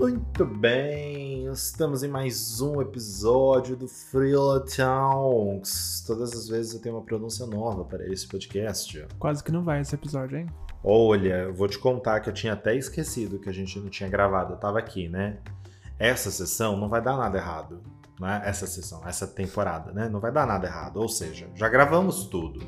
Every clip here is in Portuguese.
Muito bem, estamos em mais um episódio do Freela Towns. Todas as vezes eu tenho uma pronúncia nova para esse podcast. Quase que não vai esse episódio, hein? Olha, eu vou te contar que eu tinha até esquecido que a gente não tinha gravado. Eu tava aqui, né? Essa sessão não vai dar nada errado, né? Essa sessão, essa temporada, né? Não vai dar nada errado. Ou seja, já gravamos tudo.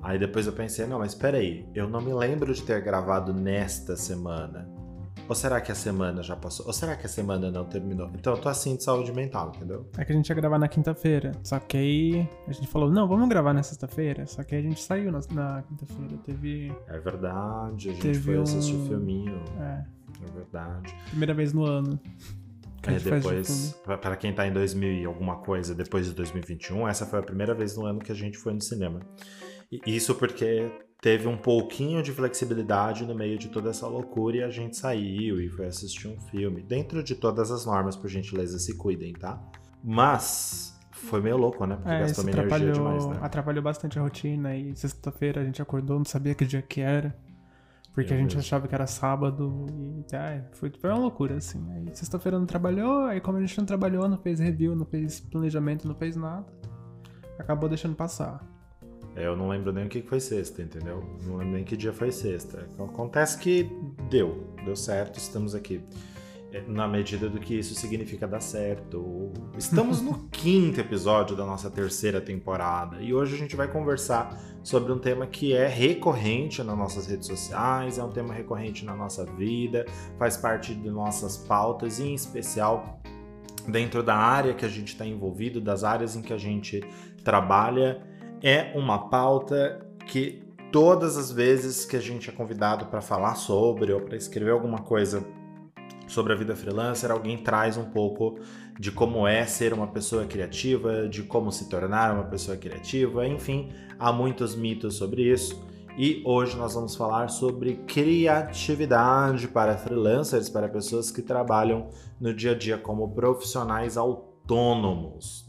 Aí depois eu pensei, não, mas peraí, eu não me lembro de ter gravado nesta semana. Ou será que a semana já passou? Ou será que a semana não terminou? Então eu tô assim de saúde mental, entendeu? É que a gente ia gravar na quinta-feira. Só que aí a gente falou, não, vamos gravar na sexta-feira. Só que aí a gente saiu na, na quinta-feira. Teve. É verdade, a gente foi assistir um- o filminho. É, É verdade. primeira vez no ano. Que É, depois, pra quem tá em 2000 e alguma coisa, depois de 2021, essa foi a primeira vez no ano que a gente foi no cinema. E isso porque teve um pouquinho de flexibilidade no meio de toda essa loucura e a gente saiu e foi assistir um filme. Dentro de todas as normas, por gentileza, se cuidem, tá? Mas foi meio louco, né? Porque É, gastou minha energia demais, né? atrapalhou bastante a rotina. E sexta-feira a gente acordou, não sabia que dia que era. Porque Eu a gente mesmo. achava que era sábado e ai, foi, foi uma loucura, assim. Aí sexta-feira não trabalhou, aí como a gente não trabalhou, não fez review, não fez planejamento, não fez nada, acabou deixando passar. É, Eu não lembro nem o que foi sexta, entendeu? Não lembro nem que dia foi sexta. Acontece que deu, deu certo, estamos aqui. É, Na medida do que isso significa dar certo. Estamos no quinto episódio da nossa terceira temporada e hoje a gente vai conversar sobre um tema que é recorrente nas nossas redes sociais, é um tema recorrente na nossa vida, faz parte de nossas pautas e, em especial, dentro da área que a gente está envolvido, das áreas em que a gente trabalha é uma pauta que todas as vezes que a gente é convidado para falar sobre ou para escrever alguma coisa sobre a vida freelancer, alguém traz um pouco de como é ser uma pessoa criativa, de como se tornar uma pessoa criativa, enfim, há muitos mitos sobre isso. E hoje nós vamos falar sobre criatividade para freelancers, para pessoas que trabalham no dia a dia como profissionais autônomos.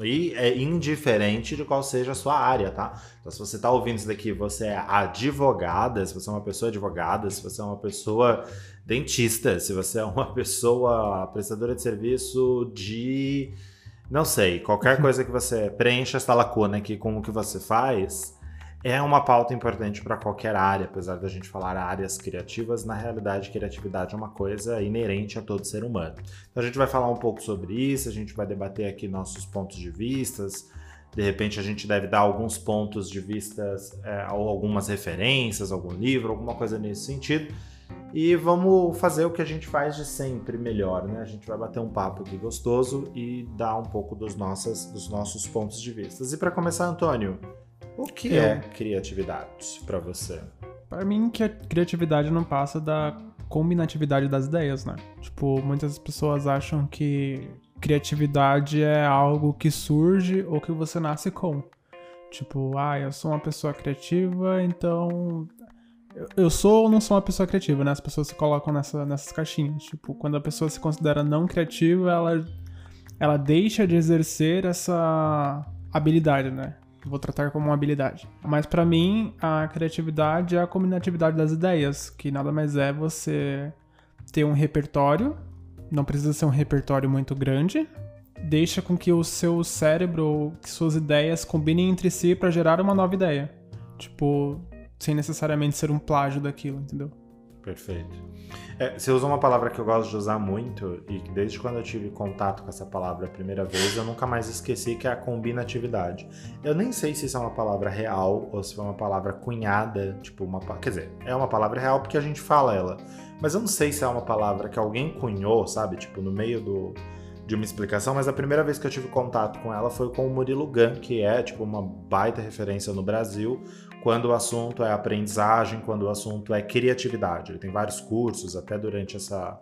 E é indiferente de qual seja a sua área, tá? Então, se você está ouvindo isso daqui, você é advogada, se você é uma pessoa advogada, se você é uma pessoa dentista, se você é uma pessoa prestadora de serviço de. Não sei, qualquer coisa que você preencha essa lacuna aqui com o que você faz. É uma pauta importante para qualquer área, apesar da gente falar áreas criativas, na realidade, criatividade é uma coisa inerente a todo ser humano. Então a gente vai falar um pouco sobre isso, a gente vai debater aqui nossos pontos de vistas. De repente a gente deve dar alguns pontos de vistas, é, ou algumas referências, algum livro, alguma coisa nesse sentido. E vamos fazer o que a gente faz de sempre melhor, né? A gente vai bater um papo aqui gostoso e dar um pouco dos, nossas, dos nossos pontos de vistas. E para começar, Antônio, o que Eu. é criatividade para você? Pra mim, que a criatividade não passa da combinatividade das ideias, né? Tipo, muitas pessoas acham que criatividade é algo que surge ou que você nasce com. Tipo, ah, eu sou uma pessoa criativa, então. eu- Eu sou ou não sou uma pessoa criativa, né? As pessoas se colocam nessa, nessas caixinhas. Tipo, quando a pessoa se considera não criativa, ela, ela deixa de exercer essa habilidade, né? Vou tratar como uma habilidade. Mas pra mim, a criatividade é a combinatividade das ideias, que nada mais é você ter um repertório, não precisa ser um repertório muito grande, deixa com que o seu cérebro ou que suas ideias combinem entre si pra gerar uma nova ideia. Tipo, sem necessariamente ser um plágio daquilo, entendeu? Perfeito. É, você usa uma palavra que eu gosto de usar muito e que desde quando eu tive contato com essa palavra a primeira vez, eu nunca mais esqueci que é a combinatividade. Eu nem sei se isso é uma palavra real ou se foi uma palavra cunhada, tipo uma, quer dizer, é uma palavra real porque a gente fala ela, mas eu não sei se é uma palavra que alguém cunhou, sabe, tipo no meio do de uma explicação, mas a primeira vez que eu tive contato com ela foi com o Murilo Gun, que é tipo uma baita referência no Brasil, quando o assunto é aprendizagem, quando o assunto é criatividade. Ele tem vários cursos, até durante essa,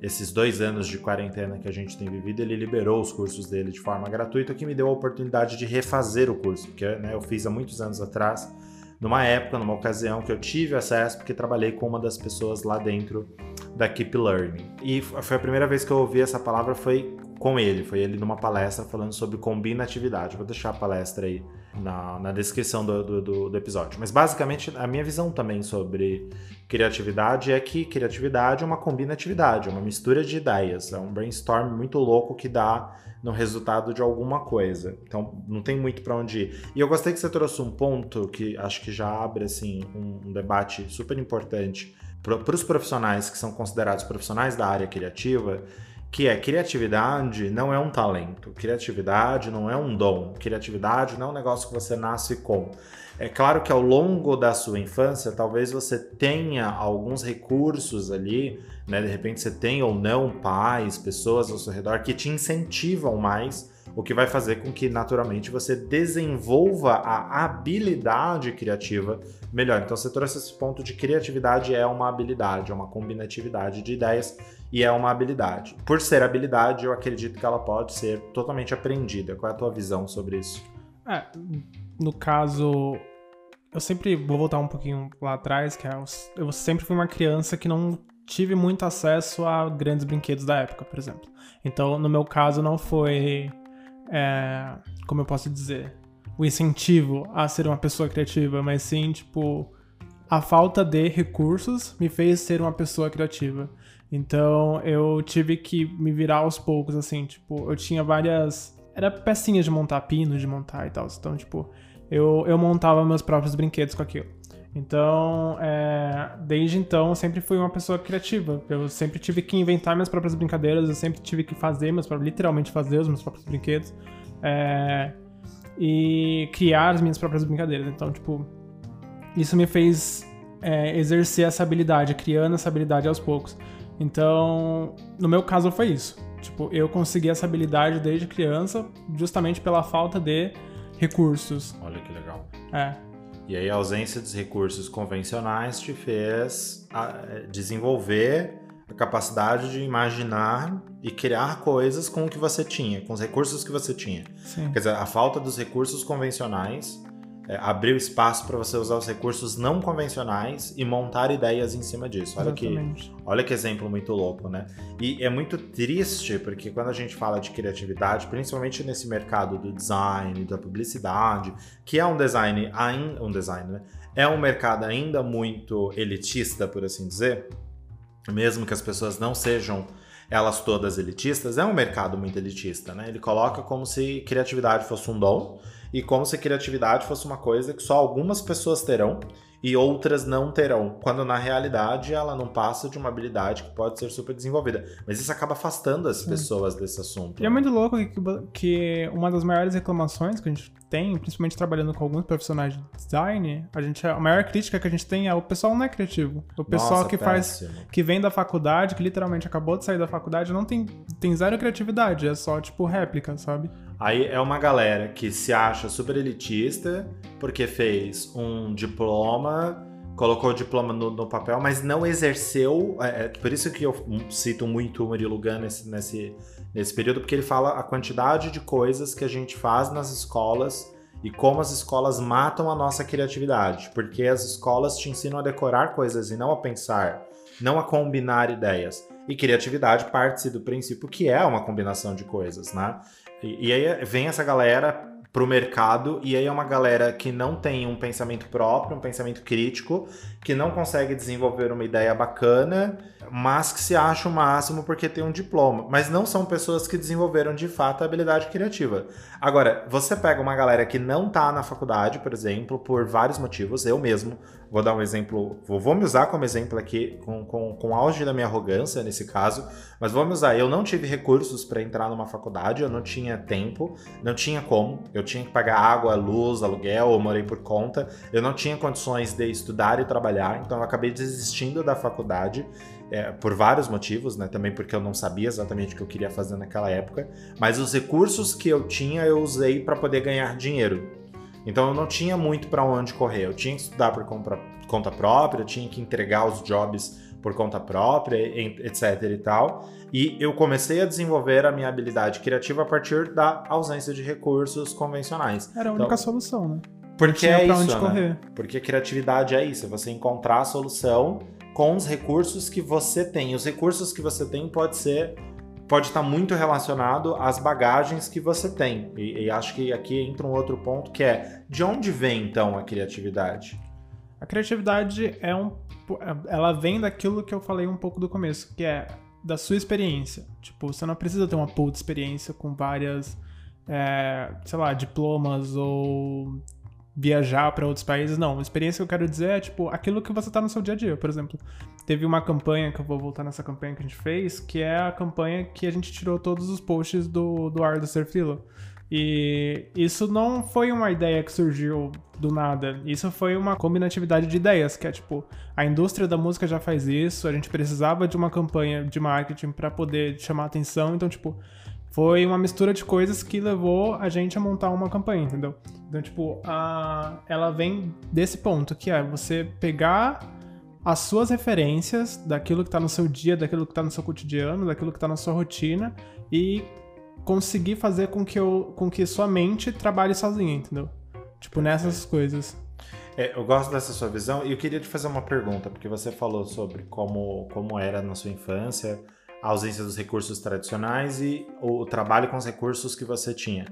esses dois anos de quarentena que a gente tem vivido, ele liberou os cursos dele de forma gratuita, que me deu a oportunidade de refazer o curso, porque né, eu fiz há muitos anos atrás, numa época, numa ocasião que eu tive acesso, porque trabalhei com uma das pessoas lá dentro da Keep Learning. E foi a primeira vez que eu ouvi essa palavra foi com ele, foi ele numa palestra falando sobre combinatividade. Vou deixar a palestra aí na, na descrição do, do, do, episódio. Mas basicamente a minha visão também sobre criatividade é que criatividade é uma combinatividade, é uma mistura de ideias, é um brainstorm muito louco que dá no resultado de alguma coisa. Então não tem muito para onde ir. E eu gostei que você trouxe um ponto que acho que já abre assim um, um debate super importante para os profissionais que são considerados profissionais da área criativa, que é criatividade não é um talento, criatividade não é um dom, criatividade não é um negócio que você nasce com. É claro que ao longo da sua infância, talvez você tenha alguns recursos ali, né? De repente você tem ou não pais, pessoas ao seu redor que te incentivam mais, o que vai fazer com que naturalmente você desenvolva a habilidade criativa melhor. Então você trouxe esse ponto de criatividade é uma habilidade, é uma combinatividade de ideias e é uma habilidade. Por ser habilidade, eu acredito que ela pode ser totalmente aprendida. Qual é a tua visão sobre isso? É, no caso, eu sempre vou voltar um pouquinho lá atrás, que é, eu sempre fui uma criança que não tive muito acesso a grandes brinquedos da época, por exemplo. Então, no meu caso, não foi, é, como eu posso dizer, o incentivo a ser uma pessoa criativa, mas sim, tipo, a falta de recursos me fez ser uma pessoa criativa. Então eu tive que me virar aos poucos, assim, tipo, eu tinha várias. Era pecinhas de montar, pinos de montar e tal. Então, tipo, eu, eu montava meus próprios brinquedos com aquilo. Então, é, desde então, eu sempre fui uma pessoa criativa. Eu sempre tive que inventar minhas próprias brincadeiras, eu sempre tive que fazer, meus, literalmente fazer os meus próprios brinquedos. É, e criar as minhas próprias brincadeiras. Então, tipo, isso me fez é, exercer essa habilidade, criando essa habilidade aos poucos. Então, no meu caso foi isso. Tipo, eu consegui essa habilidade desde criança, justamente pela falta de recursos. Olha que legal. É. E aí a ausência dos recursos convencionais te fez é, desenvolver a capacidade de imaginar e criar coisas com o que você tinha, com os recursos que você tinha. Sim. Quer dizer, a falta dos recursos convencionais é, abriu espaço para você usar os recursos não convencionais e montar ideias em cima disso. Olha que, olha que exemplo muito louco, né? E é muito triste porque quando a gente fala de criatividade, principalmente nesse mercado do design, da publicidade, que é um design ainda um design, né? É um mercado ainda muito elitista, por assim dizer. Mesmo que as pessoas não sejam elas todas elitistas, é um mercado muito elitista, né? Ele coloca como se criatividade fosse um dom e como se criatividade fosse uma coisa que só algumas pessoas terão e outras não terão, quando na realidade ela não passa de uma habilidade que pode ser super desenvolvida. Mas isso acaba afastando as pessoas desse assunto. E é né? é muito louco que, que uma das maiores reclamações que a gente tem, principalmente trabalhando com alguns profissionais de design, a gente a maior crítica que a gente tem é o pessoal não é criativo. O pessoal Nossa, que péssimo. faz que vem da faculdade, que literalmente acabou de sair da faculdade, não tem tem zero criatividade, é só tipo réplica, sabe? Aí é uma galera que se acha super elitista porque fez um diploma, colocou o diploma no, no papel, mas não exerceu. É, é, por isso que eu cito muito o Murilo Gun nesse, nesse, nesse período, porque ele fala a quantidade de coisas que a gente faz nas escolas e como as escolas matam a nossa criatividade, porque as escolas te ensinam a decorar coisas e não a pensar, não a combinar ideias. E criatividade parte do princípio que é uma combinação de coisas, né? E, e aí vem essa galera pro mercado e aí é uma galera que não tem um pensamento próprio, um pensamento crítico, que não consegue desenvolver uma ideia bacana, mas que se acha o máximo porque tem um diploma, mas não são pessoas que desenvolveram de fato a habilidade criativa. Agora, você pega uma galera que não tá na faculdade, por exemplo, por vários motivos, eu mesmo vou dar um exemplo, vou, vou me usar como exemplo aqui, com, com, com auge da minha arrogância nesse caso, mas vou me usar. Eu não tive recursos para entrar numa faculdade, eu não tinha tempo, não tinha como, eu tinha que pagar água, luz, aluguel, eu morei por conta, eu não tinha condições de estudar e trabalhar, então eu acabei desistindo da faculdade. É, por vários motivos, né? Também porque eu não sabia exatamente o que eu queria fazer naquela época, mas os recursos que eu tinha eu usei para poder ganhar dinheiro. Então eu não tinha muito para onde correr. Eu tinha que estudar por conta própria, eu tinha que entregar os jobs por conta própria, etc e tal. E eu comecei a desenvolver a minha habilidade criativa a partir da ausência de recursos convencionais. Era a única então, solução, né? Porque é isso, onde né? correr. Porque criatividade é isso, é você encontrar a solução com os recursos que você tem. Os recursos que você tem pode ser pode estar muito relacionado às bagagens que você tem. E, e, acho que aqui entra um outro ponto que é de onde vem então a criatividade? A criatividade é um, ela vem daquilo que eu falei um pouco do começo, que é da sua experiência. Tipo, você não precisa ter uma puta experiência com várias, é, sei lá, diplomas ou viajar para outros países. Não, experiência que eu quero dizer é, tipo, aquilo que você tá no seu dia a dia. Por exemplo, teve uma campanha, que eu vou voltar nessa campanha que a gente fez, que é a campanha que a gente tirou todos os posts do, do ar do Surfilo. E isso não foi uma ideia que surgiu do nada. Isso foi uma combinatividade de ideias, que é tipo, a indústria da música já faz isso, a gente precisava de uma campanha de marketing para poder chamar atenção, então tipo, foi uma mistura de coisas que levou a gente a montar uma campanha, entendeu? Então, tipo, a... ela vem desse ponto, que é você pegar as suas referências daquilo que tá no seu dia, daquilo que tá no seu cotidiano, daquilo que tá na sua rotina e conseguir fazer com que, eu, com que sua mente trabalhe sozinha, entendeu? Tipo, nessas coisas. É, eu gosto dessa sua visão e eu queria te fazer uma pergunta, porque você falou sobre como, como era na sua infância, a ausência dos recursos tradicionais e o trabalho com os recursos que você tinha.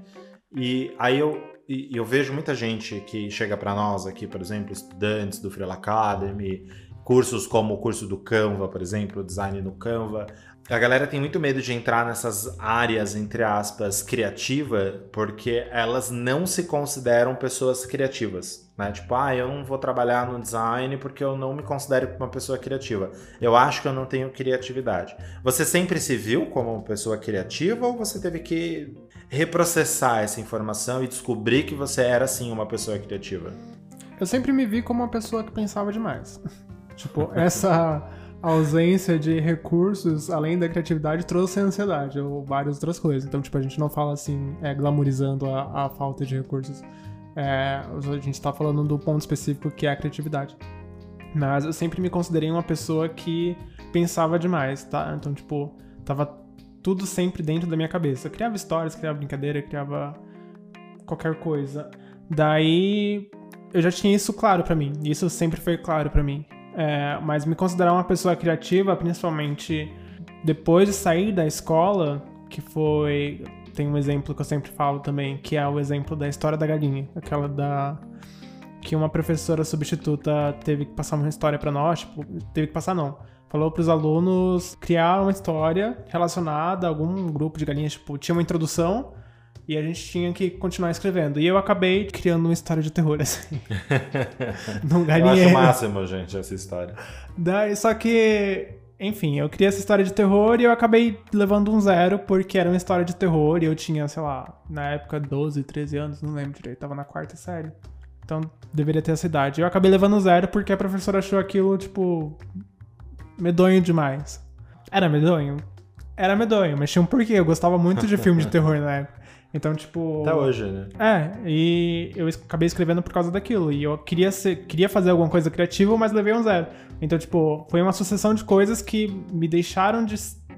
E aí eu, eu vejo muita gente que chega para nós aqui, por exemplo, estudantes do Freela Academy, cursos como o curso do Canva, por exemplo, design no Canva. A galera tem muito medo de entrar nessas áreas, entre aspas, criativa, porque elas não se consideram pessoas criativas. Né? Tipo, ah, eu não vou trabalhar no design porque eu não me considero uma pessoa criativa. Eu acho que eu não tenho criatividade. Você sempre se viu como uma pessoa criativa ou você teve que reprocessar essa informação e descobrir que você era sim uma pessoa criativa? Eu sempre me vi como uma pessoa que pensava demais. Tipo, essa ausência de recursos, além da criatividade, trouxe ansiedade ou várias outras coisas. Então, tipo, a gente não fala assim, é, glamorizando a, a falta de recursos. É, a gente está falando do ponto específico que é a criatividade. Mas eu sempre me considerei uma pessoa que pensava demais, tá? Então, tipo, tava tudo sempre dentro da minha cabeça. Eu criava histórias, criava brincadeira, criava qualquer coisa. Daí eu já tinha isso claro para mim. Isso sempre foi claro para mim. É, mas me considerar uma pessoa criativa, principalmente depois de sair da escola, que foi. Tem um exemplo que eu sempre falo também, que é o exemplo da história da galinha. Aquela da. Que uma professora substituta teve que passar uma história para nós, tipo, teve que passar não. Falou para os alunos criar uma história relacionada a algum grupo de galinhas, tipo, tinha uma introdução e a gente tinha que continuar escrevendo. E eu acabei criando uma história de terror, assim. num galinheiro. Eu acho máximo, gente, essa história. Daí, só que, enfim, eu criei essa história de terror e eu acabei levando um zero, porque era uma história de terror e eu tinha, sei lá, na época 12, 13 anos, não lembro direito, tava na quarta série. Então deveria ter essa idade. Eu acabei levando zero porque a professora achou aquilo, tipo, medonho demais. Era medonho? Era medonho, mas tinha um porquê. Eu gostava muito de filme de terror na época. Então, tipo. Até hoje, né? É, e eu acabei escrevendo por causa daquilo. E eu queria, ser, queria fazer alguma coisa criativa, mas levei um zero. Então, tipo, foi uma sucessão de coisas que me deixaram de,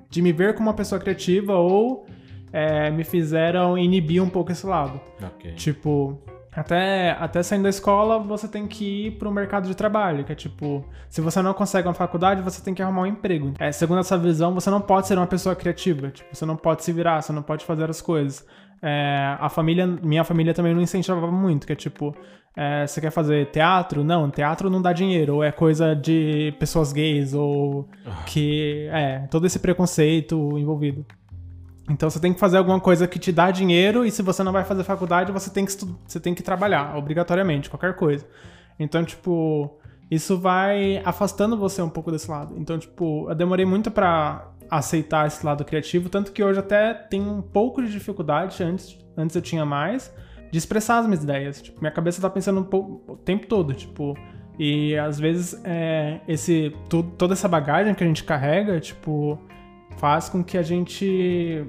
de me ver como uma pessoa criativa ou é, me fizeram inibir um pouco esse lado. Ok. Tipo, até, até saindo da escola, você tem que ir pro mercado de trabalho, que é tipo, se você não consegue uma faculdade, você tem que arrumar um emprego. É, segundo essa visão, você não pode ser uma pessoa criativa, tipo, você não pode se virar, você não pode fazer as coisas. É, a família, minha família também não incentivava muito, que é tipo, é, você quer fazer teatro? Não, teatro não dá dinheiro, ou é coisa de pessoas gays, ou ah. que, é, todo esse preconceito envolvido. Então você tem que fazer alguma coisa que te dá dinheiro e se você não vai fazer faculdade, você tem que, você tem que trabalhar, obrigatoriamente, qualquer coisa. Então, tipo, isso vai afastando você um pouco desse lado. Então, tipo, eu demorei muito para aceitar esse lado criativo, tanto que hoje até tenho um pouco de dificuldade, antes, antes eu tinha mais, de expressar as minhas ideias. Tipo, minha cabeça tá pensando um pouco, o tempo todo, tipo, e às vezes é, esse, toda essa bagagem que a gente carrega, tipo, faz com que a gente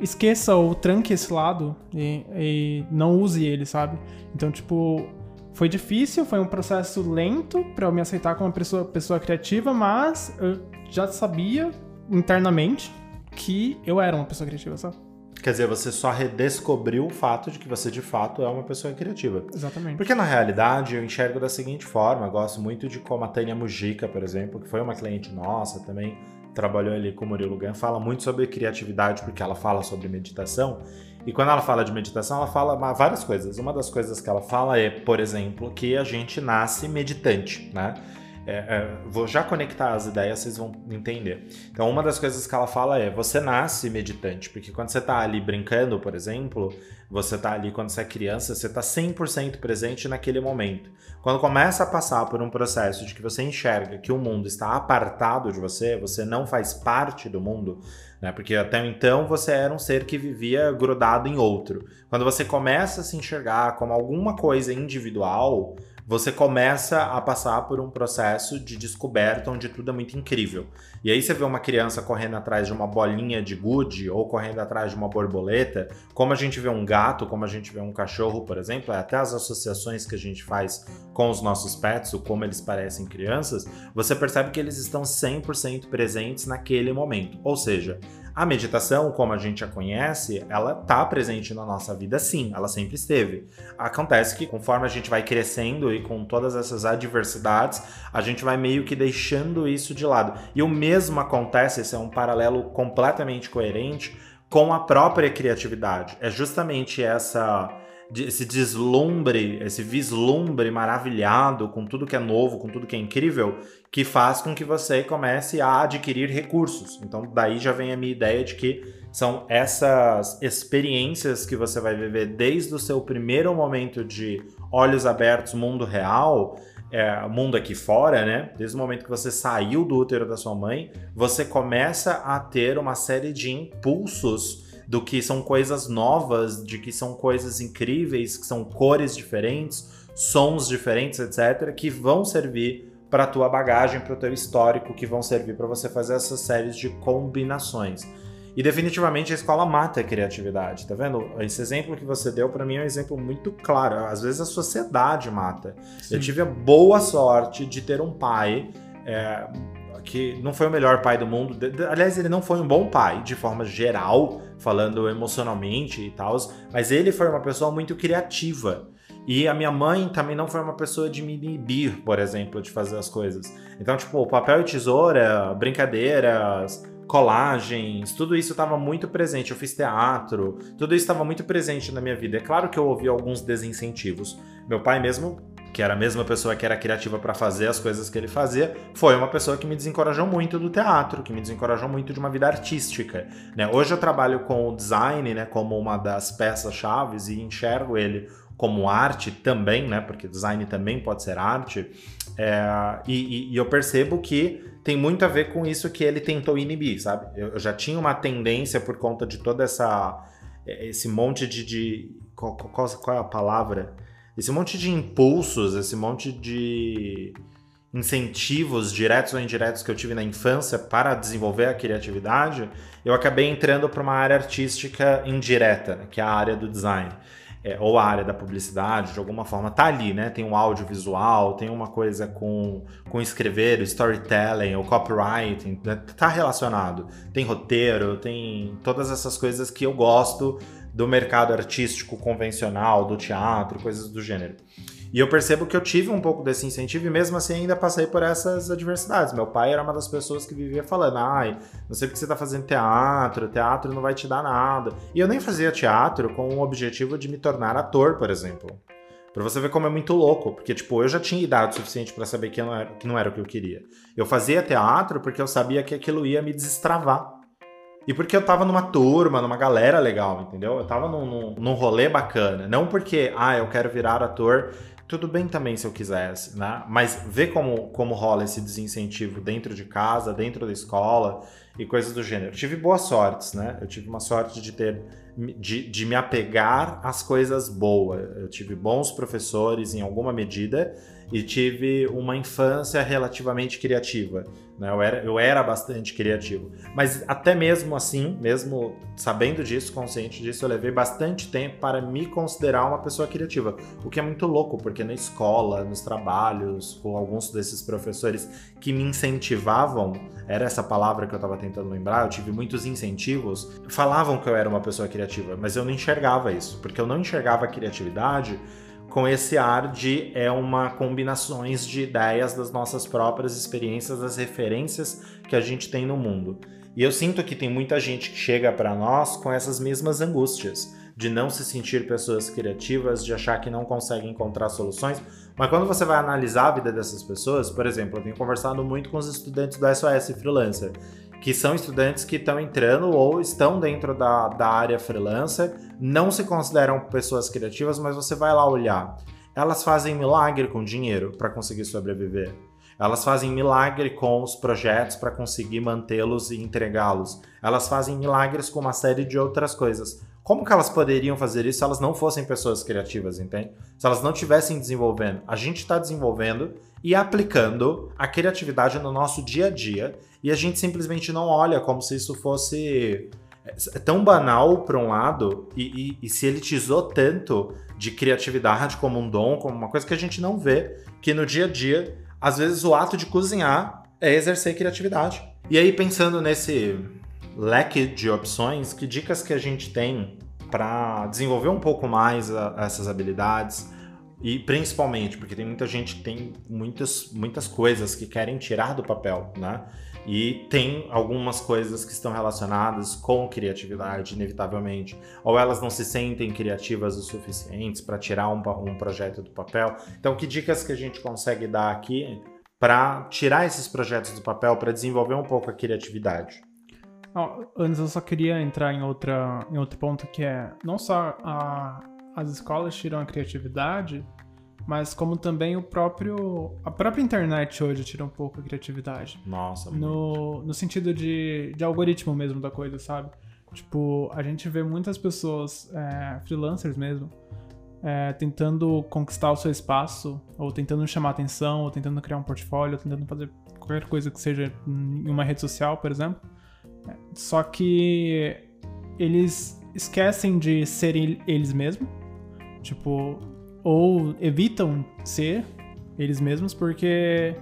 esqueça ou tranque esse lado e, e não use ele, sabe? Então, tipo, foi difícil, foi um processo lento para eu me aceitar como uma pessoa, pessoa criativa, mas eu já sabia internamente que eu era uma pessoa criativa, sabe? Quer dizer, você só redescobriu o fato de que você de fato é uma pessoa criativa. Exatamente. Porque na realidade eu enxergo da seguinte forma, gosto muito de como a Tânia Mujica, por exemplo, que foi uma cliente nossa também, trabalhou ali com o Murilo Gun, fala muito sobre criatividade porque ela fala sobre meditação. E quando ela fala de meditação, ela fala várias coisas. Uma das coisas que ela fala é, por exemplo, que a gente nasce meditante, né? É, é, vou já conectar as ideias, vocês vão entender. Então, uma das coisas que ela fala é: você nasce meditante, porque quando você está ali brincando, por exemplo, você está ali quando você é criança, você está 100% presente naquele momento. Quando começa a passar por um processo de que você enxerga que o mundo está apartado de você, você não faz parte do mundo, né? Porque até então você era um ser que vivia grudado em outro. Quando você começa a se enxergar como alguma coisa individual, você começa a passar por um processo de descoberta onde tudo é muito incrível. E aí você vê uma criança correndo atrás de uma bolinha de gude ou correndo atrás de uma borboleta, como a gente vê um gato, como a gente vê um cachorro, por exemplo, é até as associações que a gente faz com os nossos pets, ou como eles parecem crianças, você percebe que eles estão 100% presentes naquele momento. Ou seja, a meditação, como a gente a conhece, ela está presente na nossa vida sim, ela sempre esteve. Acontece que conforme a gente vai crescendo e com todas essas adversidades, a gente vai meio que deixando isso de lado. E o mesmo acontece, esse é um paralelo completamente coerente com a própria criatividade. É justamente essa esse deslumbre, esse vislumbre maravilhado com tudo que é novo, com tudo que é incrível, que faz com que você comece a adquirir recursos. Então, daí já vem a minha ideia de que são essas experiências que você vai viver desde o seu primeiro momento de olhos abertos, mundo real, é, mundo aqui fora, né? Desde o momento que você saiu do útero da sua mãe, você começa a ter uma série de impulsos do que são coisas novas, de que são coisas incríveis, que são cores diferentes, sons diferentes, etc, que vão servir para a tua bagagem, para o teu histórico, que vão servir para você fazer essas séries de combinações. E definitivamente a escola mata a criatividade, tá vendo? Esse exemplo que você deu para mim é um exemplo muito claro. Às vezes a sociedade mata. Sim. Eu tive a boa sorte de ter um pai é, que não foi o melhor pai do mundo. Aliás, ele não foi um bom pai, de forma geral, falando emocionalmente e tal, mas ele foi uma pessoa muito criativa. E a minha mãe também não foi uma pessoa de me inibir, por exemplo, de fazer as coisas. Então, tipo, papel e tesoura, brincadeiras, colagens, tudo isso estava muito presente. Eu fiz teatro, tudo isso estava muito presente na minha vida. É claro que eu ouvi alguns desincentivos. Meu pai mesmo que era a mesma pessoa que era criativa para fazer as coisas que ele fazia, foi uma pessoa que me desencorajou muito do teatro, que me desencorajou muito de uma vida artística. Né? Hoje eu trabalho com o design né, como uma das peças chaves e enxergo ele como arte também, né? Porque design também pode ser arte. É, e, e, eu percebo que tem muito a ver com isso que ele tentou inibir, sabe? Eu, eu já tinha uma tendência por conta de toda essa esse monte de, de qual, qual, qual é a palavra? Esse monte de impulsos, esse monte de incentivos diretos ou indiretos que eu tive na infância para desenvolver a criatividade, eu acabei entrando para uma área artística indireta, né, que é a área do design. É, ou a área da publicidade, de alguma forma, tá ali, né? Tem um audiovisual, tem uma coisa com, com escrever, storytelling, o copywriting, né? tá relacionado. Tem roteiro, tem todas essas coisas que eu gosto do mercado artístico convencional, do teatro, coisas do gênero. E eu percebo que eu tive um pouco desse incentivo e mesmo assim ainda passei por essas adversidades. Meu pai era uma das pessoas que vivia falando: ai, não sei porque você está fazendo teatro, teatro não vai te dar nada. E eu nem fazia teatro com o objetivo de me tornar ator, por exemplo. Pra você ver como é muito louco, porque, tipo, eu já tinha idade suficiente para saber que não, era, que não era o que eu queria. Eu fazia teatro porque eu sabia que aquilo ia me destravar. E porque eu tava numa turma, numa galera legal, entendeu? Eu tava num, num, num rolê bacana. Não porque, ah, eu quero virar ator. Tudo bem também se eu quisesse, né? Mas ver como, como rola esse desincentivo dentro de casa, dentro da escola e coisas do gênero. Eu tive boas sortes, né? Eu tive uma sorte de ter de, de me apegar às coisas boas. Eu tive bons professores em alguma medida e tive uma infância relativamente criativa. Né? Eu, era, eu era bastante criativo. Mas até mesmo assim, mesmo sabendo disso, consciente disso, eu levei bastante tempo para me considerar uma pessoa criativa. O que é muito louco, porque na escola, nos trabalhos, com alguns desses professores que me incentivavam, era essa palavra que eu estava tentando lembrar, eu tive muitos incentivos, falavam que eu era uma pessoa criativa, mas eu não enxergava isso, porque eu não enxergava a criatividade com esse ar de é uma combinações de ideias das nossas próprias experiências, das referências que a gente tem no mundo. E eu sinto que tem muita gente que chega para nós com essas mesmas angústias, de não se sentir pessoas criativas, de achar que não consegue encontrar soluções. Mas quando você vai analisar a vida dessas pessoas, por exemplo, eu tenho conversado muito com os estudantes do SOS Freelancer, que são estudantes que estão entrando ou estão dentro da, da área freelancer, não se consideram pessoas criativas, mas você vai lá olhar. Elas fazem milagre com dinheiro para conseguir sobreviver. Elas fazem milagre com os projetos para conseguir mantê-los e entregá-los. Elas fazem milagres com uma série de outras coisas. Como que elas poderiam fazer isso se elas não fossem pessoas criativas, entende? Se elas não estivessem desenvolvendo. A gente está desenvolvendo e aplicando a criatividade no nosso dia a dia e a gente simplesmente não olha como se isso fosse é tão banal por um lado e, e, e, se elitizou tanto de criatividade como um dom, como uma coisa que a gente não vê, que no dia a dia, às vezes o ato de cozinhar é exercer criatividade. E aí pensando nesse leque de opções, que dicas que a gente tem para desenvolver um pouco mais a, essas habilidades? E principalmente, porque tem muita gente que tem muitas, muitas coisas que querem tirar do papel, né? E tem algumas coisas que estão relacionadas com criatividade, inevitavelmente. Ou elas não se sentem criativas o suficientes para tirar um, um projeto do papel. Então, que dicas que a gente consegue dar aqui para tirar esses projetos do papel, para desenvolver um pouco a criatividade? antes eu só queria entrar em, outra, em outro ponto que é não só a, as escolas tiram a criatividade, mas como também o próprio a própria internet hoje tira um pouco a criatividade. Nossa. No, no sentido de, de algoritmo mesmo da coisa, sabe? Tipo, a gente vê muitas pessoas, é, freelancers mesmo, é, tentando conquistar o seu espaço, ou tentando chamar atenção, ou tentando criar um portfólio, ou tentando fazer qualquer coisa que seja em uma rede social, por exemplo. Só que eles esquecem de ser eles mesmos. Tipo, ou evitam ser eles mesmos porque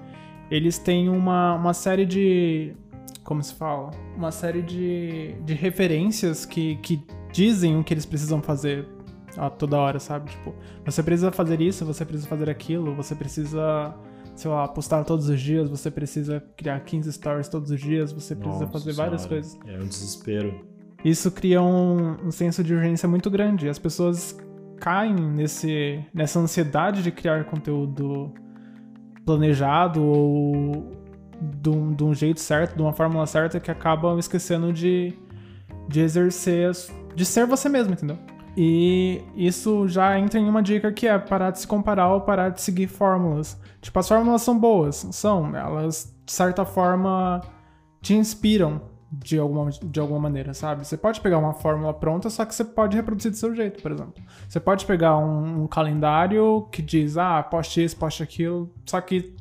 eles têm uma, uma série de. Como se fala? Uma série de, de referências que, que dizem o que eles precisam fazer a toda hora, sabe? Tipo, você precisa fazer isso, você precisa fazer aquilo, você precisa, sei lá, postar todos os dias, você precisa criar 15 stories todos os dias, você precisa Nossa fazer senhora, várias coisas. É um desespero. Isso cria um, um senso de urgência muito grande. As pessoas caem nesse, nessa ansiedade de criar conteúdo planejado ou de um, de um jeito certo, de uma fórmula certa, que acabam esquecendo de, de exercer, de ser você mesmo, entendeu? E isso já entra em uma dica que é parar de se comparar ou parar de seguir fórmulas. Tipo, as fórmulas são boas, são, elas de certa forma te inspiram, de alguma, de alguma maneira, sabe? Você pode pegar uma fórmula pronta, só que você pode reproduzir do seu jeito, por exemplo. Você pode pegar um, um calendário que diz, ah, poste isso, poste aquilo, só que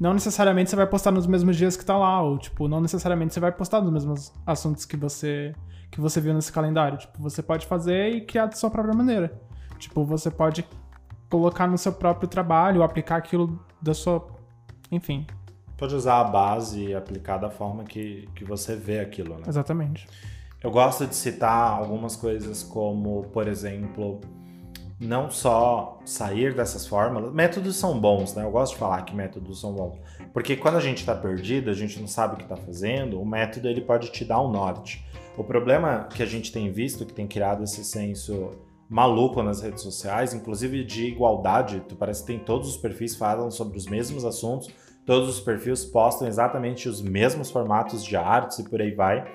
não necessariamente você vai postar nos mesmos dias que tá lá, ou tipo, não necessariamente você vai postar nos mesmos assuntos que você que você viu nesse calendário. Tipo, você pode fazer e criar da sua própria maneira. Tipo, você pode colocar no seu próprio trabalho, aplicar aquilo da sua, enfim, pode usar a base e aplicar da forma que, que você vê aquilo, né? Exatamente. Eu gosto de citar algumas coisas como, por exemplo, não só sair dessas fórmulas. Métodos são bons, né? Eu gosto de falar que métodos são bons. Porque quando a gente está perdido, a gente não sabe o que está fazendo, o método ele pode te dar um norte. O problema que a gente tem visto, que tem criado esse senso maluco nas redes sociais, inclusive de igualdade, tu parece que tem todos os perfis falam sobre os mesmos assuntos, todos os perfis postam exatamente os mesmos formatos de artes e por aí vai,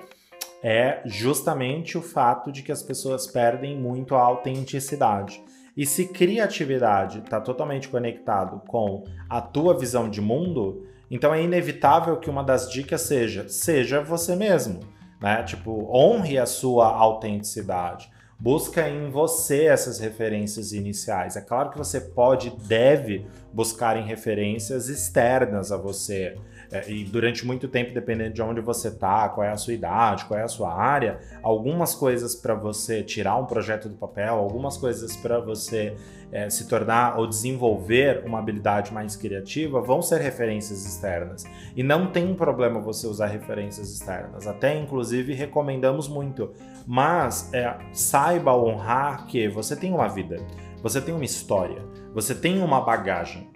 é justamente o fato de que as pessoas perdem muito a autenticidade. E se criatividade está totalmente conectado com a tua visão de mundo, então é inevitável que uma das dicas seja: seja você mesmo, né? Tipo, honre a sua autenticidade. Busca em você essas referências iniciais. É claro que você pode, deve buscar em referências externas a você. É, e durante muito tempo, dependendo de onde você está, qual é a sua idade, qual é a sua área, algumas coisas para você tirar um projeto do papel, algumas coisas para você é, se tornar ou desenvolver uma habilidade mais criativa vão ser referências externas. E não tem problema você usar referências externas. Até, inclusive, recomendamos muito. Mas é, saiba honrar que você tem uma vida, você tem uma história, você tem uma bagagem.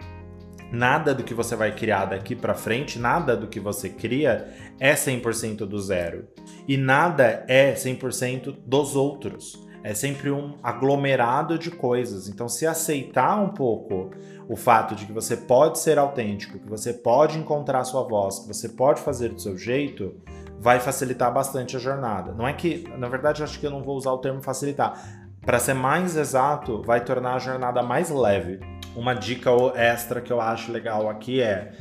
Nada do que você vai criar daqui para frente, nada do que você cria é 100% do zero. E nada é 100% dos outros é sempre um aglomerado de coisas. Então, se aceitar um pouco o fato de que você pode ser autêntico, que você pode encontrar sua voz, que você pode fazer do seu jeito, vai facilitar bastante a jornada. Não é que, na verdade, acho que eu não vou usar o termo facilitar. Para ser mais exato, vai tornar a jornada mais leve. Uma dica extra que eu acho legal aqui é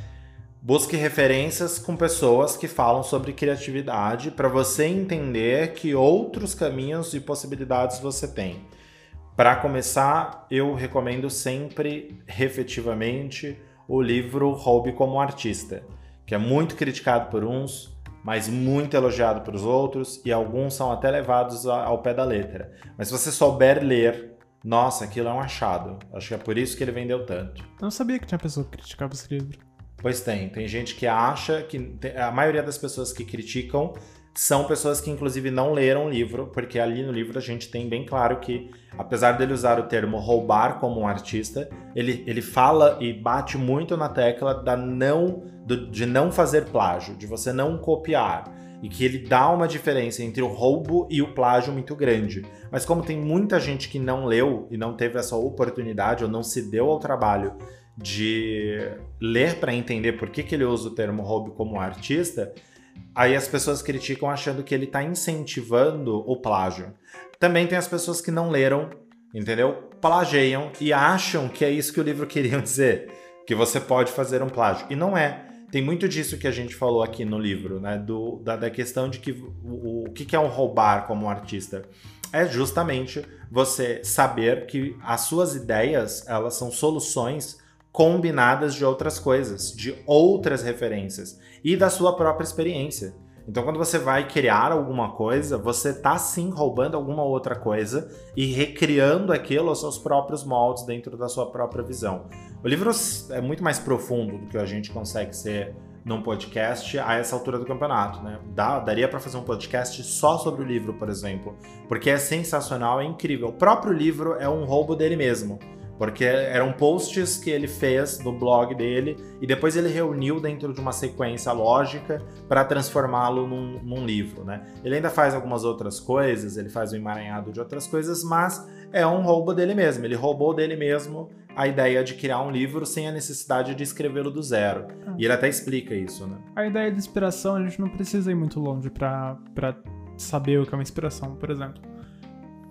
Busque referências com pessoas que falam sobre criatividade para você entender que outros caminhos e possibilidades você tem. Para começar, eu recomendo sempre, efetivamente, o livro Hobby como Artista, que é muito criticado por uns, mas muito elogiado por outros, e alguns são até levados ao pé da letra. Mas se você souber ler, nossa, aquilo é um achado. Acho que é por isso que ele vendeu tanto. Eu não sabia que tinha pessoa que criticava esse livro. Pois tem. Tem gente que acha que. A maioria das pessoas que criticam são pessoas que, inclusive, não leram o livro, porque ali no livro a gente tem bem claro que, apesar dele usar o termo roubar como um artista, ele, ele fala e bate muito na tecla da não, do, de não fazer plágio, de você não copiar. E que ele dá uma diferença entre o roubo e o plágio muito grande. Mas como tem muita gente que não leu e não teve essa oportunidade ou não se deu ao trabalho de ler para entender por que, que ele usa o termo hobby como artista, aí as pessoas criticam achando que ele está incentivando o plágio. Também tem as pessoas que não leram, entendeu? Plagiam e acham que é isso que o livro queria dizer, que você pode fazer um plágio. E não é. Tem muito disso que a gente falou aqui no livro, né? Do, da, da questão de que o, o que é um roubar como artista é justamente você saber que as suas ideias elas são soluções combinadas de outras coisas, de outras referências e da sua própria experiência. Então, quando você vai criar alguma coisa, você está sim roubando alguma outra coisa e recriando aquilo aos seus próprios moldes dentro da sua própria visão. O livro é muito mais profundo do que a gente consegue ser num podcast a essa altura do campeonato, né? Dá, daria para fazer um podcast só sobre o livro, por exemplo, porque é sensacional, é incrível. O próprio livro é um roubo dele mesmo. Porque eram posts que ele fez no blog dele e depois ele reuniu dentro de uma sequência lógica para transformá-lo num, num, livro, né? Ele ainda faz algumas outras coisas, ele faz um emaranhado de outras coisas, mas é um roubo dele mesmo. Ele roubou dele mesmo a ideia de criar um livro sem a necessidade de escrevê-lo do zero. Ah. E ele até explica isso, né? A ideia de inspiração, a gente não precisa ir muito longe para saber o que é uma inspiração, por exemplo.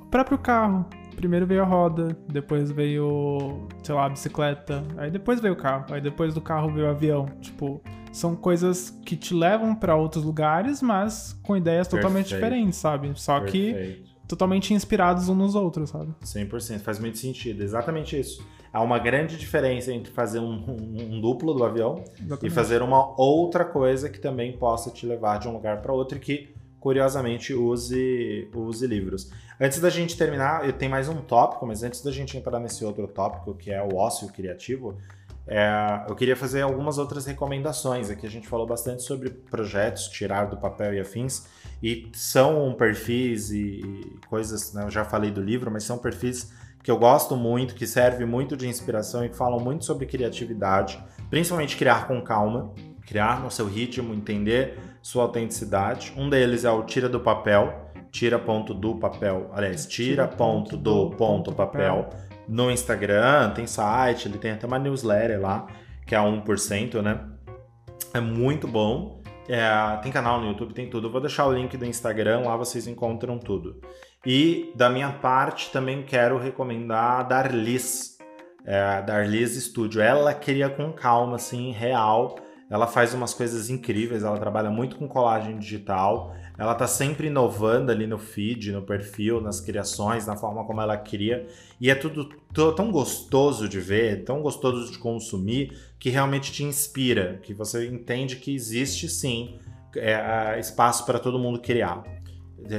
O próprio carro primeiro veio a roda, depois veio, sei lá, a bicicleta, aí depois veio o carro, aí depois do carro veio o avião. Tipo, são coisas que te levam para outros lugares, mas com ideias Perfeito. totalmente diferentes, sabe? Só Perfeito. que totalmente inspirados uns nos outros, sabe? 100%, faz muito sentido, exatamente isso. Há uma grande diferença entre fazer um, um, um duplo do avião exatamente. e fazer uma outra coisa que também possa te levar de um lugar para outro e que curiosamente use, use livros. Antes da gente terminar, eu tenho mais um tópico, mas antes da gente entrar nesse outro tópico, que é o ócio criativo, é, eu queria fazer algumas outras recomendações. Aqui a gente falou bastante sobre projetos, tirar do papel e afins, e são perfis e, coisas, né, eu já falei do livro, mas são perfis que eu gosto muito, que servem muito de inspiração e que falam muito sobre criatividade, principalmente criar com calma, criar no seu ritmo, entender sua autenticidade. Um deles é o Tira do Papel, tira ponto do papel, aliás, tira ponto do ponto papel no Instagram, tem site, ele tem até uma newsletter lá, que é a 1%, né? É muito bom. É, tem canal no YouTube, tem tudo. Eu vou deixar o link do Instagram, lá vocês encontram tudo. E da minha parte também quero recomendar a Darlis, é, Darlis Studio. Ela cria com calma, assim, real ela faz umas coisas incríveis, ela trabalha muito com colagem digital, ela tá sempre inovando ali no feed, no perfil, nas criações, na forma como ela cria, e é tudo tão gostoso de ver, tão gostoso de consumir, que realmente te inspira, que você entende que existe sim é, espaço para todo mundo criar.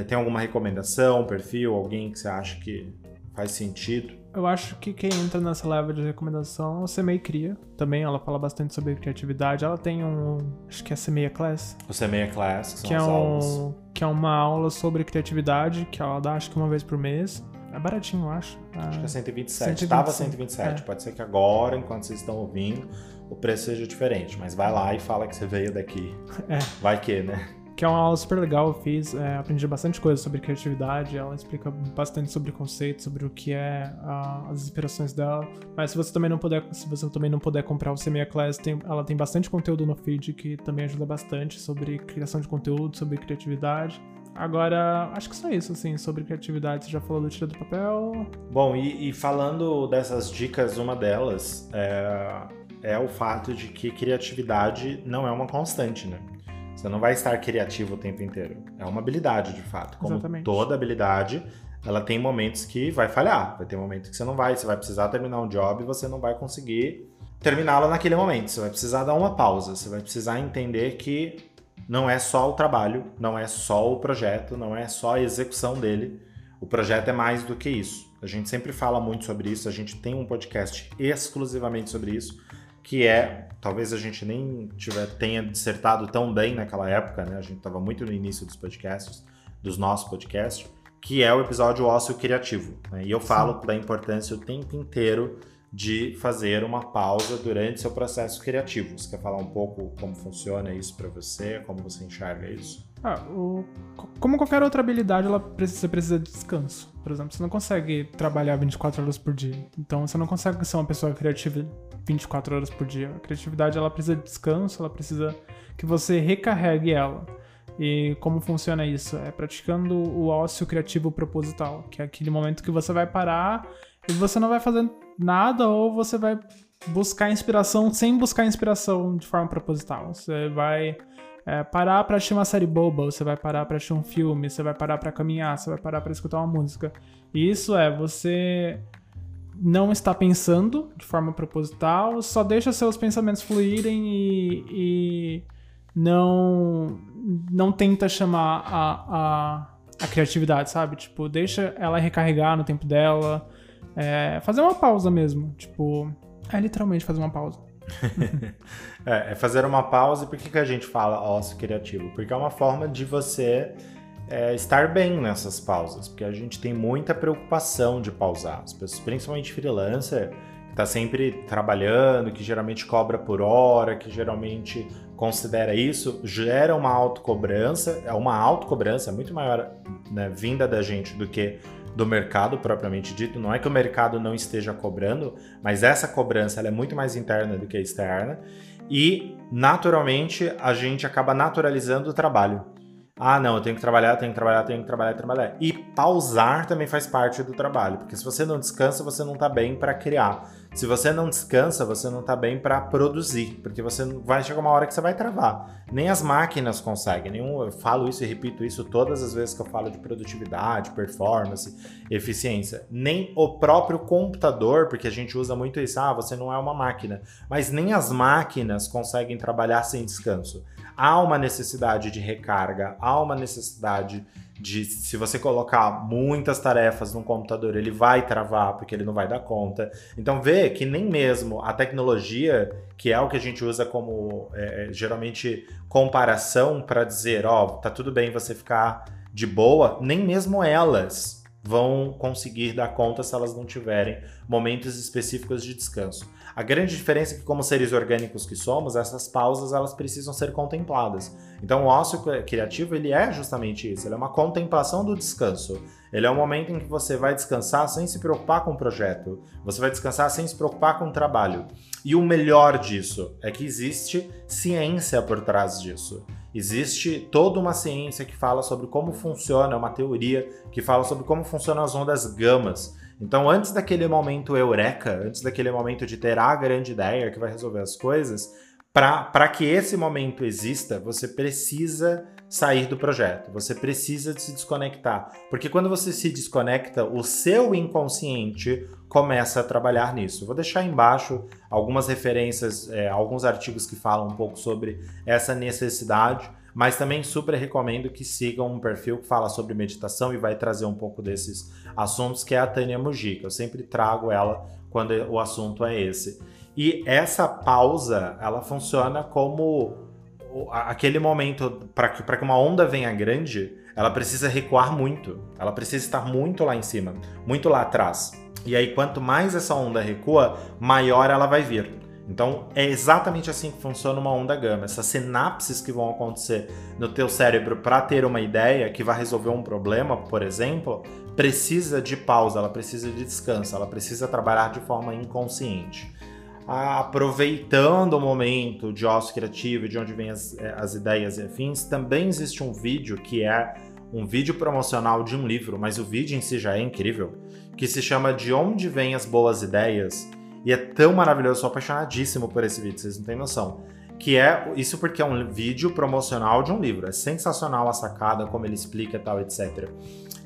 Tem alguma recomendação, perfil, alguém que você acha que faz sentido? Eu acho que quem entra nessa leva de recomendação é o Semeia Cria. Também ela fala bastante sobre criatividade. Ela tem um. Acho que é Semeia Class. O Semeia Class, que, que é um, aulas. Que é uma aula sobre criatividade, que ela dá acho que uma vez por mês. É baratinho, eu acho. Acho que é 127. 125. Tava 127. É. Pode ser que agora, enquanto vocês estão ouvindo, o preço seja diferente. Mas vai lá e fala que você veio daqui. É. Vai que, né? Que é uma aula super legal, eu fiz, é, aprendi bastante coisa sobre criatividade, ela explica bastante sobre conceitos, sobre o que é as inspirações dela. Mas se você também não puder, se você também não puder comprar o Semia Class, tem, ela tem bastante conteúdo no feed que também ajuda bastante sobre criação de conteúdo, sobre criatividade. Agora, acho que só isso, assim, sobre criatividade. Você já falou do Tira do Papel. Bom, e, e falando dessas dicas, uma delas é, é o fato de que criatividade não é uma constante, né? Você não vai estar criativo o tempo inteiro. É uma habilidade, de fato. Como Exatamente. toda habilidade, ela tem momentos que vai falhar. Vai ter momentos que você não vai, você vai precisar terminar um job e você não vai conseguir terminá-lo naquele momento. Você vai precisar dar uma pausa. Você vai precisar entender que não é só o trabalho, não é só o projeto, não é só a execução dele. O projeto é mais do que isso. A gente sempre fala muito sobre isso, a gente tem um podcast exclusivamente sobre isso que é, talvez a gente nem tiver, tenha dissertado tão bem naquela época, né? A gente estava muito no início dos podcasts, dos nossos podcasts, que é o episódio ócio criativo. Né? E eu falo Sim. da importância o tempo inteiro de fazer uma pausa durante seu processo criativo. Você quer falar um pouco como funciona isso para você, como você enxerga isso? Ah, o... Como qualquer outra habilidade, ela precisa, você precisa de descanso. Por exemplo, você não consegue trabalhar 24 horas por dia. Então, você não consegue ser uma pessoa criativa 24 horas por dia. A criatividade ela precisa de descanso, ela precisa que você recarregue ela. E como funciona isso? É praticando o ócio criativo proposital, que é aquele momento que você vai parar e você não vai fazer nada ou você vai buscar inspiração sem buscar inspiração de forma proposital. Você vai é, parar para assistir uma série boba, você vai parar para assistir um filme, você vai parar para caminhar, você vai parar para escutar uma música. E isso é você não está pensando de forma proposital, só deixa seus pensamentos fluírem e, e não não tenta chamar a, a, a, criatividade, sabe? Tipo, deixa ela recarregar no tempo dela, é, fazer uma pausa mesmo, tipo, é literalmente fazer uma pausa. é, é, fazer uma pausa. E por que, que a gente fala ócio criativo? Porque é uma forma de você é, estar bem nessas pausas, porque a gente tem muita preocupação de pausar. As pessoas, principalmente freelancer, que está sempre trabalhando, que geralmente cobra por hora, que geralmente considera isso, gera uma autocobrança, é uma autocobrança muito maior né, vinda da gente do que do mercado propriamente dito. Não é que o mercado não esteja cobrando, mas essa cobrança é muito mais interna do que externa. E, naturalmente, a gente acaba naturalizando o trabalho. Ah, não, eu tenho que trabalhar, tenho que trabalhar, tenho que trabalhar, trabalhar. E pausar também faz parte do trabalho, porque se você não descansa, você não está bem para criar. Se você não descansa, você não está bem para produzir, porque você vai chegar uma hora que você vai travar. Nem as máquinas conseguem. Nenhum, eu falo isso e repito isso todas as vezes que eu falo de produtividade, performance, eficiência. Nem o próprio computador, porque a gente usa muito isso, ah, você não é uma máquina. Mas nem as máquinas conseguem trabalhar sem descanso há uma necessidade de recarga, há uma necessidade de, se você colocar muitas tarefas no computador, ele vai travar porque ele não vai dar conta. Então vê que nem mesmo a tecnologia, que é o que a gente usa como é, é geralmente comparação para dizer, ó, oh, tá tudo bem você ficar de boa, nem mesmo elas vão conseguir dar conta se elas não tiverem momentos específicos de descanso. A grande diferença é que, como seres orgânicos que somos, essas pausas elas precisam ser contempladas. Então, o ócio criativo ele é justamente isso. Ele é uma contemplação do descanso. Ele é um momento em que você vai descansar sem se preocupar com o projeto. Você vai descansar sem se preocupar com o trabalho. E o melhor disso é que existe ciência por trás disso. Existe toda uma ciência que fala sobre como funciona, uma teoria que fala sobre como funcionam as ondas gamas. Então, antes daquele momento eureka, antes daquele momento de ter a grande ideia que vai resolver as coisas, Para que esse momento exista, você precisa sair do projeto, você precisa se desconectar. Porque quando você se desconecta, o seu inconsciente começa a trabalhar nisso. Vou deixar embaixo algumas referências, é, alguns artigos que falam um pouco sobre essa necessidade, mas também super recomendo que sigam um perfil que fala sobre meditação e vai trazer um pouco desses assuntos, que é a Tânia Mujica. Eu sempre trago ela quando o assunto é esse. E essa pausa, ela funciona como aquele momento para que, que uma onda venha grande, ela precisa recuar muito. Ela precisa estar muito lá em cima, muito lá atrás. E aí, quanto mais essa onda recua, maior ela vai vir. Então, é exatamente assim que funciona uma onda gama. Essas sinapses que vão acontecer no teu cérebro para ter uma ideia que vai resolver um problema, por exemplo, precisa de pausa, ela precisa de descanso, ela precisa trabalhar de forma inconsciente aproveitando o momento de ócio criativo de onde vêm as, é, as ideias e afins, também existe um vídeo que é um vídeo promocional de um livro, mas o vídeo em si já é incrível, que se chama De Onde Vêm as Boas Ideias, e é tão maravilhoso, eu sou apaixonadíssimo por esse vídeo, vocês não têm noção. Que é isso porque é um vídeo promocional de um livro. É sensacional a sacada, como ele explica e tal, etc.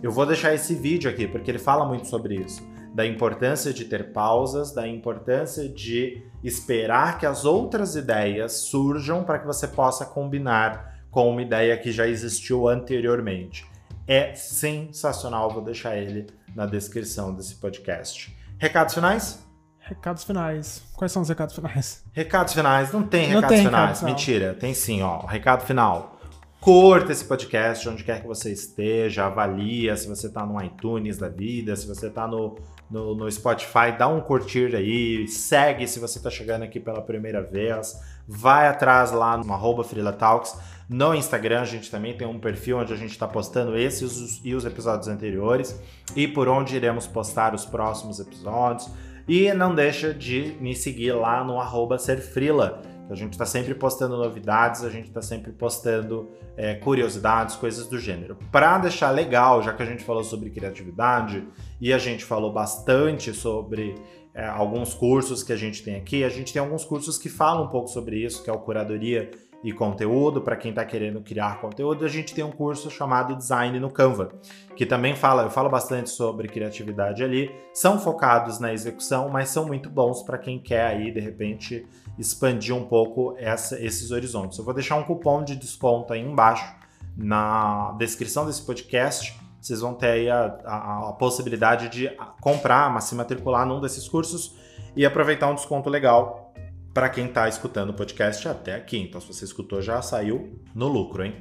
Eu vou deixar esse vídeo aqui, porque ele fala muito sobre isso da importância de ter pausas, da importância de esperar que as outras ideias surjam para que você possa combinar com uma ideia que já existiu anteriormente. É sensacional, vou deixar ele na descrição desse podcast. Recados finais? Recados finais. Quais são os recados finais? Recados finais, não tem recados não tem finais. Recado, Mentira, tem sim, ó. Recado final. Curta esse podcast onde quer que você esteja, avalia se você está no iTunes da vida, se você está no no, no Spotify, dá um curtir aí, segue se você está chegando aqui pela primeira vez, vai atrás lá no arroba Talks. No Instagram a gente também tem um perfil onde a gente está postando esses e os episódios anteriores e por onde iremos postar os próximos episódios. E não deixa de me seguir lá no arroba Serfrila a gente está sempre postando novidades, a gente está sempre postando é, curiosidades, coisas do gênero. Para deixar legal, já que a gente falou sobre criatividade e a gente falou bastante sobre é, alguns cursos que a gente tem aqui, a gente tem alguns cursos que falam um pouco sobre isso, que é o Curadoria e conteúdo, para quem está querendo criar conteúdo, a gente tem um curso chamado Design no Canva, que também fala, eu falo bastante sobre criatividade ali, são focados na execução, mas são muito bons para quem quer aí, de repente, expandir um pouco essa, esses horizontes. Eu vou deixar um cupom de desconto aí embaixo na descrição desse podcast. Vocês vão ter aí a, a, a possibilidade de comprar, se matricular num desses cursos e aproveitar um desconto legal para quem está escutando o podcast até aqui. Então, se você escutou, já saiu no lucro, hein?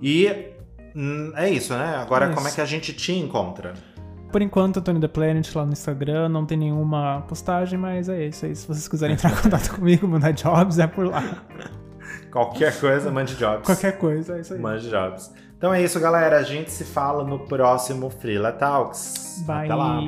E hum, é isso, né? Agora, é como é que a gente te encontra? Por enquanto, Tony The Planet lá no Instagram, não tem nenhuma postagem, mas é isso aí. Se vocês quiserem entrar em contato comigo, mandar jobs, é por lá. Qualquer coisa, mande jobs. Qualquer coisa, é isso aí. Mande jobs. Então é isso, galera. A gente se fala no próximo Freela Talks. Bye. Até lá.